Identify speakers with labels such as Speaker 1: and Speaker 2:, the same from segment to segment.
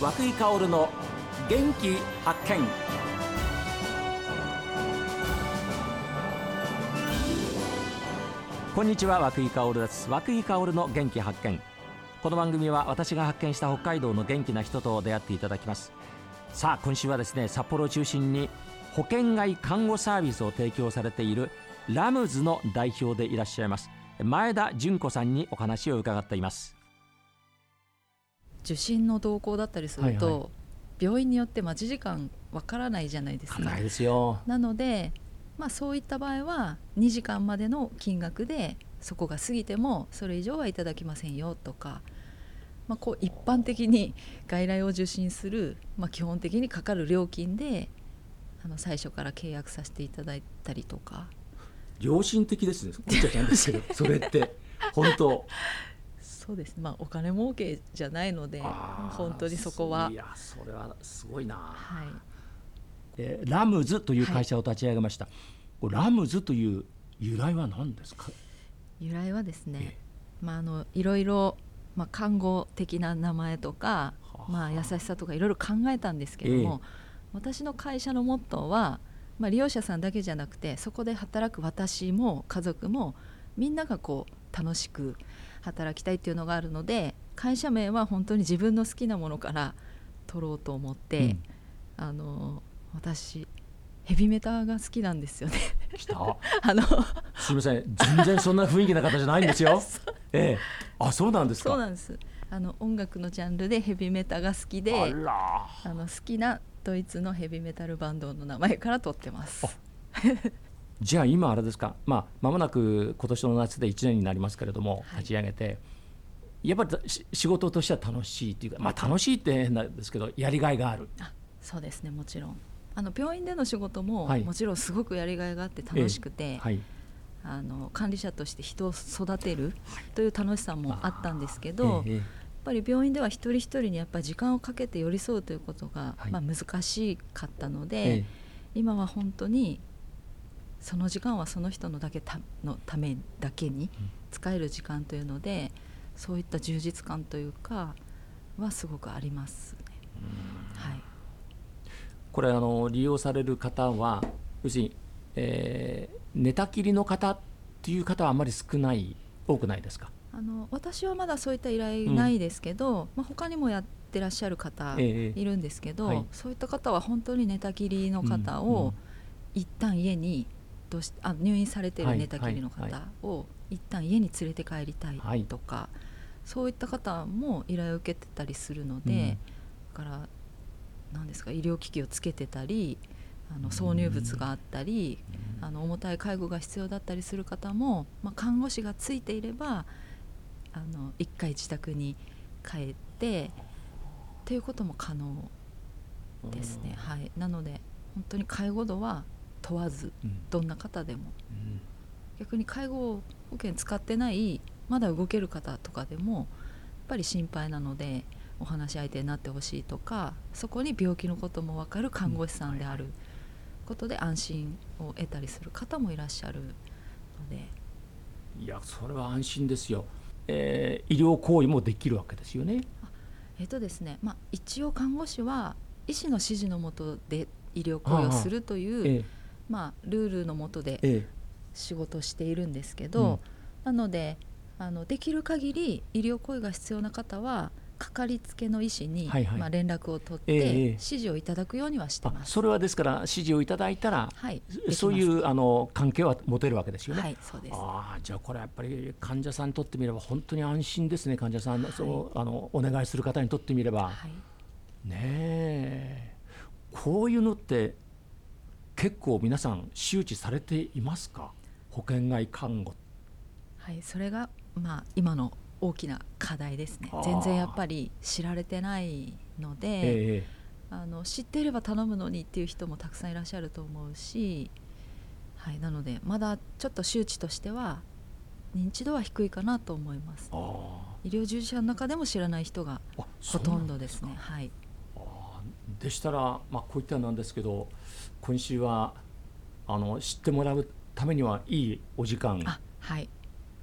Speaker 1: 和久井薫の元気発見。こんにちは和久井薫です。和久井薫の元気発見。この番組は私が発見した北海道の元気な人と出会っていただきます。さあ今週はですね札幌を中心に保険外看護サービスを提供されているラムズの代表でいらっしゃいます前田純子さんにお話を伺っています。
Speaker 2: 受診の動向だったりすると、
Speaker 1: はいはい。
Speaker 2: 病院によって待ち時間わからないじゃないですか。
Speaker 1: ないですよ。
Speaker 2: なので、まあ、そういった場合は2時間までの金額でそこが過ぎてもそれ以上はいただきませんよとか、まあ、こう一般的に 外来を受診する、まあ、基本的にかかる料金であの最初から契約させていただいたりとか。
Speaker 1: 良心的ですね。こっちゃちゃんですけどそれって。本当
Speaker 2: そうですね、まあ、お金儲けじゃないので本当にそこは。
Speaker 1: いやそれはすごいな、
Speaker 2: はい。
Speaker 1: えーラムズという会社を立ち上げました、これラムズという由来は何ですか？
Speaker 2: 由来はですね、
Speaker 1: え
Speaker 2: まあ、あのいろいろ、まあ、看護的な名前とか、
Speaker 1: はあ。
Speaker 2: まあ、優しさとかいろいろ考えたんですけども、私の会社のモットーは、まあ、利用者さんだけじゃなくてそこで働く私も家族もみんながこう楽しく働きたいっていうのがあるので会社名は本当に自分の好きなものから取ろうと思って、
Speaker 1: うん。
Speaker 2: あの私ヘビメタが好きなんですよね。
Speaker 1: 来た。
Speaker 2: あの
Speaker 1: すみません。全然そんな雰囲気な方じゃないんですよ。ええ。あそうなんですか？
Speaker 2: そうなんです。あの音楽のジャンルでヘビメタが好きで
Speaker 1: あ
Speaker 2: の好きなドイツのヘビメタルバンドの名前から取ってます。
Speaker 1: じゃあ今あれですかまあ間もなく今年の夏で1年になりますけれども
Speaker 2: はい。
Speaker 1: 立ち上げて、やっぱりし仕事としては楽しいっていうかまあ楽しいって変なんですけどやりがいがある。
Speaker 2: あそうですねもちろん。あの病院での仕事も、
Speaker 1: はい。
Speaker 2: もちろんすごくやりがいがあって楽しくて、
Speaker 1: はい。
Speaker 2: あの管理者として人を育てるという楽しさもあったんですけど、
Speaker 1: えええ。
Speaker 2: やっぱり病院では一人一人にやっぱり時間をかけて寄り添うということが、
Speaker 1: はい。
Speaker 2: まあ、難しかったので、
Speaker 1: ええ。
Speaker 2: 今は本当にその時間はその人のだけたのためだけに使える時間というのでそういった充実感というかはすごくありますね。はい、
Speaker 1: これあの利用される方は要するに、えー寝たきりの方っていう方はあまり少ない多くないですか、
Speaker 2: あの私はまだそういった依頼ないですけど、まあ、他にもやってらっしゃる方
Speaker 1: ええ。
Speaker 2: いるんですけど、
Speaker 1: はい。
Speaker 2: そういった方は本当に寝たきりの方
Speaker 1: うんうん
Speaker 2: を一旦家にどうしあ入院されてる寝たきりの
Speaker 1: はい
Speaker 2: 方を一旦家に連れて帰りたいとか、そういった方も依頼を受けてたりするので、だから何ですか医療機器をつけてたりあの挿入物があったり、あの重たい介護が必要だったりする方も、まあ、看護師がついていればあの1回自宅に帰ってっていうことも可能ですね、はい、なので本当に介護度は問わず
Speaker 1: うん。
Speaker 2: どんな方でも。
Speaker 1: うん。
Speaker 2: 逆に介護保険使ってないまだ動ける方とかでもやっぱり心配なのでお話し相手になってほしいとかそこに病気のことも分かる看護師さんであることで安心を得たりする方もいらっしゃるので。
Speaker 1: いやそれは安心ですよ、えー医療行為もできるわけですよね。
Speaker 2: えっとですね、まあ、一応看護師は医師の指示のもとで医療行為をするという
Speaker 1: ええ
Speaker 2: まあ、ルールのもとで
Speaker 1: え
Speaker 2: 仕事をしているんですけど、なのであのできる限り医療行為が必要な方はかかりつけの医師に、
Speaker 1: はいはい。
Speaker 2: まあ、連絡を取って、指示をいただくようにはして
Speaker 1: あ
Speaker 2: ます。
Speaker 1: それはですから指示をいただいたら、
Speaker 2: はい、
Speaker 1: そういうあの関係は持てるわけですよね。
Speaker 2: はい、そうです。
Speaker 1: ああじゃあこれはやっぱり患者さんにとってみれば本当に安心ですね患者さん、
Speaker 2: はい。
Speaker 1: そうあのお願いする方にとってみれば、
Speaker 2: はい、
Speaker 1: ねえ。こういうのって結構皆さん周知されていますか？保険外看護。
Speaker 2: はい、それがまあ今の大きな課題ですね。全然やっぱり知られてないので、
Speaker 1: ええ
Speaker 2: あの知っていれば頼むのにっていう人もたくさんいらっしゃると思うし、はい、なのでまだちょっと周知としては認知度は低いかなと思います。
Speaker 1: あ
Speaker 2: 医療従事者の中でも知らない人がほとんどですね。はい
Speaker 1: でしたら、まあ、こういったなんですけど今週はあの知ってもらうためにはいいお時間
Speaker 2: あはい。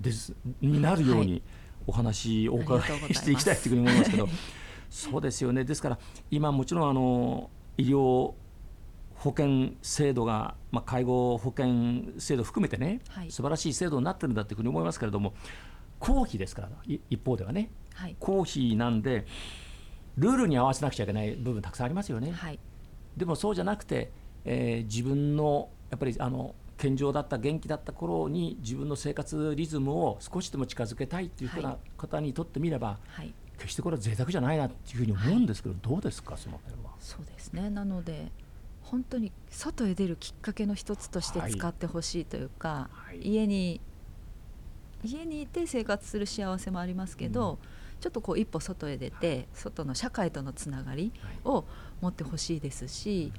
Speaker 1: ですになるよう
Speaker 2: は
Speaker 1: にお話をお伺
Speaker 2: い
Speaker 1: していきたいというふうに思いますけど そうですよね。ですから今もちろんあの医療保険制度が、まあ、介護保険制度含めてね、はい、素晴らしい制度になってるんだというふうに思いますけれども公費ですから一方ではね、はい、公費なんでルールに合わせなくちゃいけない部分たくさんありますよね。はい、でもそうじゃなくて、えー、自分のやっぱりあの健常だった元気だった頃に自分の生活リズムを少しでも近づけたいという方にとってみれば、はい、決してこれは贅沢じゃないなっていうふうに思うんですけど、はい、どうですかその辺は。
Speaker 2: そうですね。なので本当に外へ出るきっかけの一つとして使ってほしいというか、はい、家に家にいて生活する幸せもありますけど、うん、ちょっとこう一歩外へ出て外の社会とのつながりを持ってほしいですし、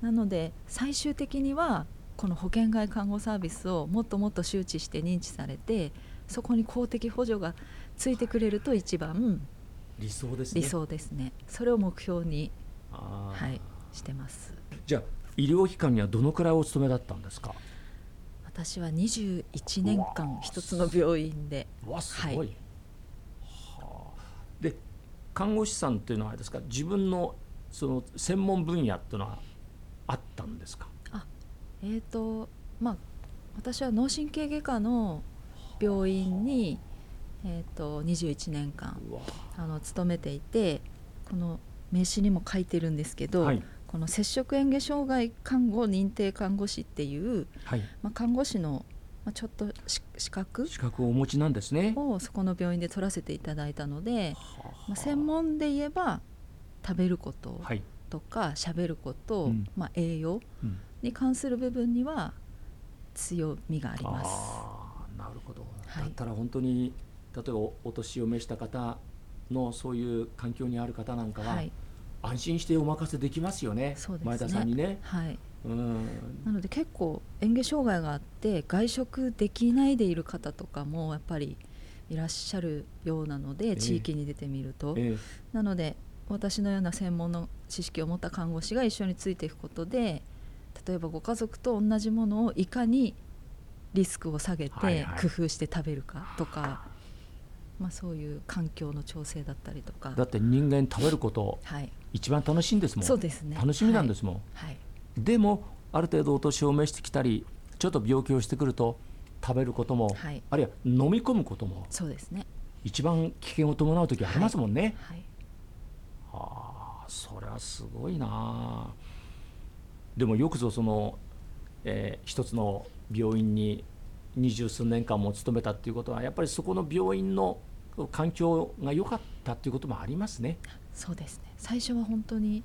Speaker 2: なので最終的にはこの保険外看護サービスをもっともっと周知して認知されてそこに公的補助がついてくれると一番
Speaker 1: 理想ですね。
Speaker 2: 理想ですね。それを目標にはいしてます。
Speaker 1: じゃあ医療機関にはどのくらいお勤めだったんですか？
Speaker 2: 私は21年間一つの病院で
Speaker 1: はい、看護師さんっていうのはですか自分のその専門分野っていうのはあったんですか？
Speaker 2: あえっ、ー、とまあ私は脳神経外科の病院に、えーと、21年間あの勤めていてこの名刺にも書いてるんですけど、はい、この摂食嚥下障害看護認定看護師っていう、はい、まあ、看護師の、まあ、ちょっと資格？
Speaker 1: 資格をお持ちなんですね。
Speaker 2: をそこの病院で取らせていただいたので、まあ、専門で言えば食べることとか喋、ること、うん、まあ、栄養に関する部分には強みがあります。
Speaker 1: なるほど、はい、だったら本当に例えばお年を召した方のそういう環境にある方なんかは、はい、安心してお任せできますよね、ね。前田さんにね。
Speaker 2: はいうん、なので結構嚥下障害があって外食できないでいる方とかもやっぱりいらっしゃるようなので、地域に出てみると、えー、なので私のような専門の知識を持った看護師が一緒についていくことで例えばご家族と同じものをいかにリスクを下げて工夫して食べるかとか、はいはい、まあ、そういう環境の調整だったりとか。
Speaker 1: だって人間食べること、はい、一番楽しいんですもん。
Speaker 2: そうですね。
Speaker 1: 楽しみなんですもん、はい、でもある程度お年を召してきたりちょっと病気をしてくると食べることも、はい、あるいは飲み込むことも
Speaker 2: そうですね。
Speaker 1: 一番危険を伴う時ありますもんね、はい、はあそれはすごいなでもよくぞその、えー、一つの病院に二十数年間も勤めたっていうことはやっぱりそこの病院の環境が良かったっていうこともありますね。
Speaker 2: そうですね。最初は本当に、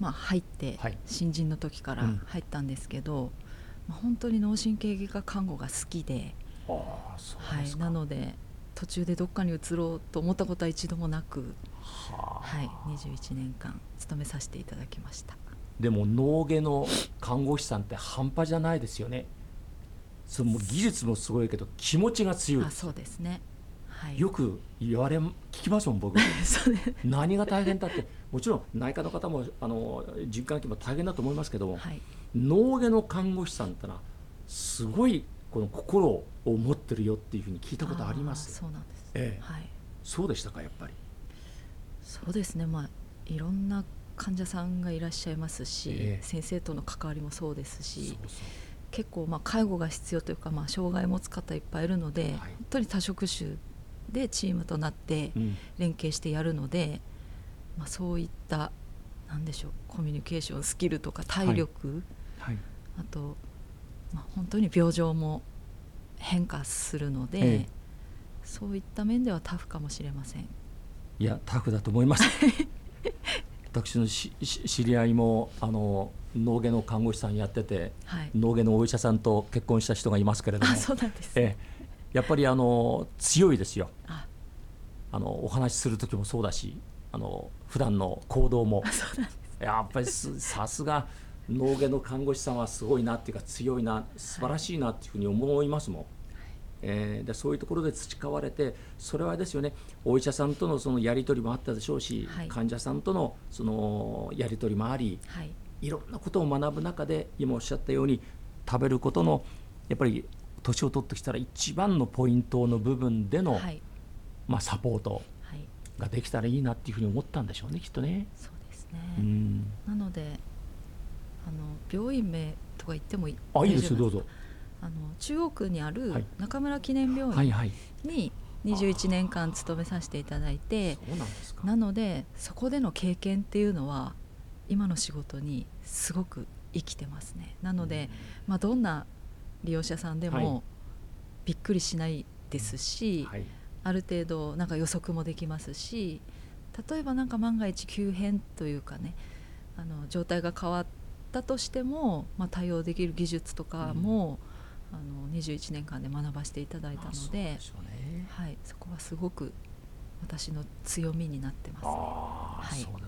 Speaker 2: まあ、入って、はい、新人の時から入ったんですけど、うん、まあ、本当に脳神経外科看護が好きではい、なので途中でどっかに移ろうと思ったことは一度もなく、ははい、21年間勤めさせていただきました。
Speaker 1: でも脳外の看護師さんって半端じゃないですよね。その技術もすごいけど気持ちが強い。
Speaker 2: あそうですね、
Speaker 1: はい、よく言われ聞きますもん僕。何が大変だって。もちろん内科の方もあの循環器も大変だと思いますけども、はい、脳外の看護師さんってのはすごいこの心を持ってるよっていうふうに聞いたことあります
Speaker 2: そうなんです、
Speaker 1: ええ。はい、そうでしたかやっぱり？
Speaker 2: そうですね。まあいろんな患者さんがいらっしゃいますし、ええ、先生との関わりもそうですし結構まあ介護が必要というかまあ障害を持つ方いっぱいいるので、はい、本当に多職種でチームとなって連携してやるので、うん、まあ、そういったなんでしょうコミュニケーションスキルとか体力、はい。はい、あと、まあ、本当に病状も変化するので、ええ、そういった面ではタフかもしれません。
Speaker 1: いやタフだと思います。私の知り合いもあの脳外の看護師さんやってて、はい、脳外のお医者さんと結婚した人がいますけれども。
Speaker 2: そうなんです、
Speaker 1: えやっぱりあの強いですよ。あ。のお話しする時もそうだしあの普段の行動も。やっぱりさすが脳外の看護師さんはすごいなっていうか強いな素晴らしいなっていうふうに思いますもん。えー、でそういうところで培われてそれはですよねお医者さんとのそのやり取りもあったでしょうし、はい、患者さんとのそのやり取りもあり、はい、いろんなことを学ぶ中で今おっしゃったように食べることのやっぱり年を取ってきたら一番のポイントの部分での、はい、まあ、サポート、はい、ができたらいいなっていうふうに思ったんでしょうねきっとね。
Speaker 2: そうですね、うん、なのであの病院名とか言ってもいい
Speaker 1: あいいですどうぞ。
Speaker 2: あの中央区にある中村記念病院に21年間勤めさせていただいて、なのでそこでの経験っていうのは今の仕事にすごく生きてますね。なので、まあ、どんな利用者さんでもびっくりしないですし、はい、ある程度なんか予測もできますし例えば何か万が一急変というかねあの状態が変わったとしても、まあ、対応できる技術とかも、うん、あの21年間で学ばせていただいたので、ね、はい、そこはすごく私の強みになってます、ね、
Speaker 1: は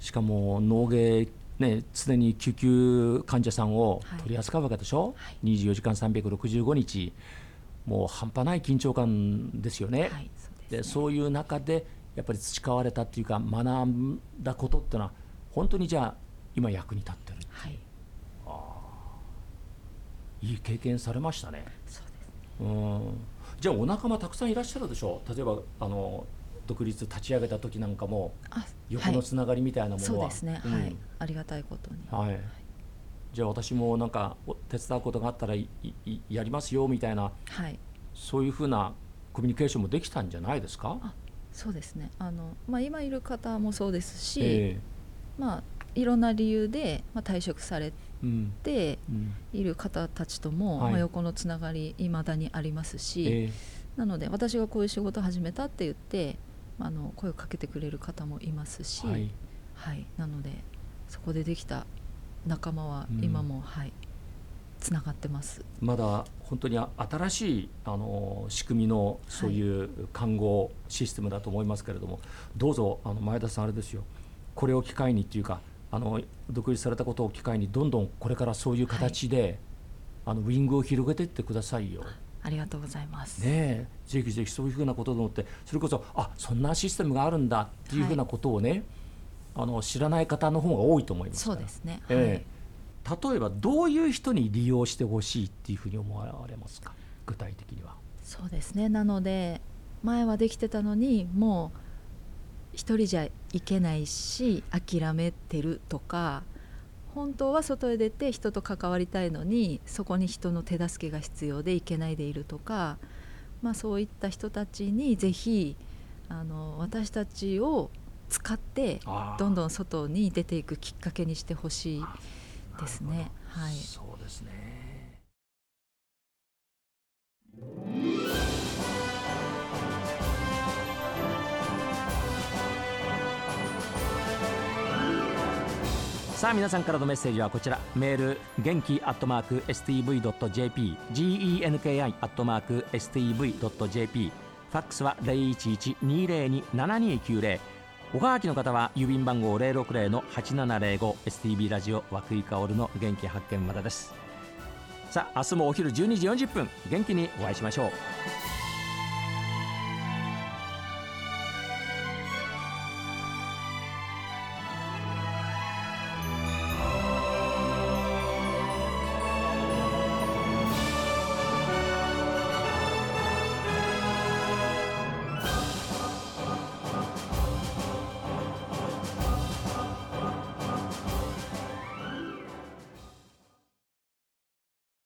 Speaker 1: い、しかも脳芸ね、常に救急患者さんを取り扱うわけでしょ、はい、24時間365日、もう半端ない緊張感ですよね。はい、そうで、ね、そういう中でやっぱり培われたっていうか学んだことっていうのは本当にじゃあ今役に立ってるっていう、はい、あいい経験されましたね。そうですね。うん。じゃあお仲間たくさんいらっしゃるでしょ？う例えばあの独立立ち上げた時なんかも横のつながりみたいなものは、
Speaker 2: はい、そうですね、うん、はい。ありがたいことに、はい、
Speaker 1: じゃあ私もなんか手伝うことがあったらやりますよみたいな、はい、そういうふうなコミュニケーションもできたんじゃないですか？
Speaker 2: そうですね。あの、まあ、今いる方もそうですし、えー、まあ、いろんな理由で、まあ、退職されている方たちとも、うんうん、まあ、横のつながりいまだにありますし、えー、なので私がこういう仕事を始めたって言ってあの声をかけてくれる方もいますし、はい、はい、なのでそこでできた仲間は今も、うん、はい。つながってます。
Speaker 1: まだ本当に新しいあの仕組みのそういう看護システムだと思いますけれども、はい、どうぞあの前田さんあれですよ。これを機会にっていうかあの独立されたことを機会にどんどんこれからそういう形で、はい、あのウィングを広げていってくださいよ。
Speaker 2: ありがとうございます。
Speaker 1: ねぜひぜひそういうふうなことと思ってそれこそあそんなシステムがあるんだっていうふうなことをね、はい、あの知らない方の方が多いと思います
Speaker 2: そうですね、
Speaker 1: えー、例えばどういう人に利用してほしいっていうふうに思われますか？具体的には。
Speaker 2: そうですね。なので前はできてたのにもう一人じゃいけないし諦めてるとか本当は外へ出て人と関わりたいのにそこに人の手助けが必要で行けないでいるとか、まあ、そういった人たちにぜひあの私たちを使ってどんどん外に出ていくきっかけにしてほしいですね。はい、
Speaker 1: そうですねさあ皆さんからのメッセージはこちら。メール元気アットマーク STV.jp genki アットマーク STV.jp ファックスは0112027290おはがきの方は郵便番号060-8705 STB ラジオ和久井薫の元気発見までです。さあ明日もお昼12時40分。元気にお会いしましょう。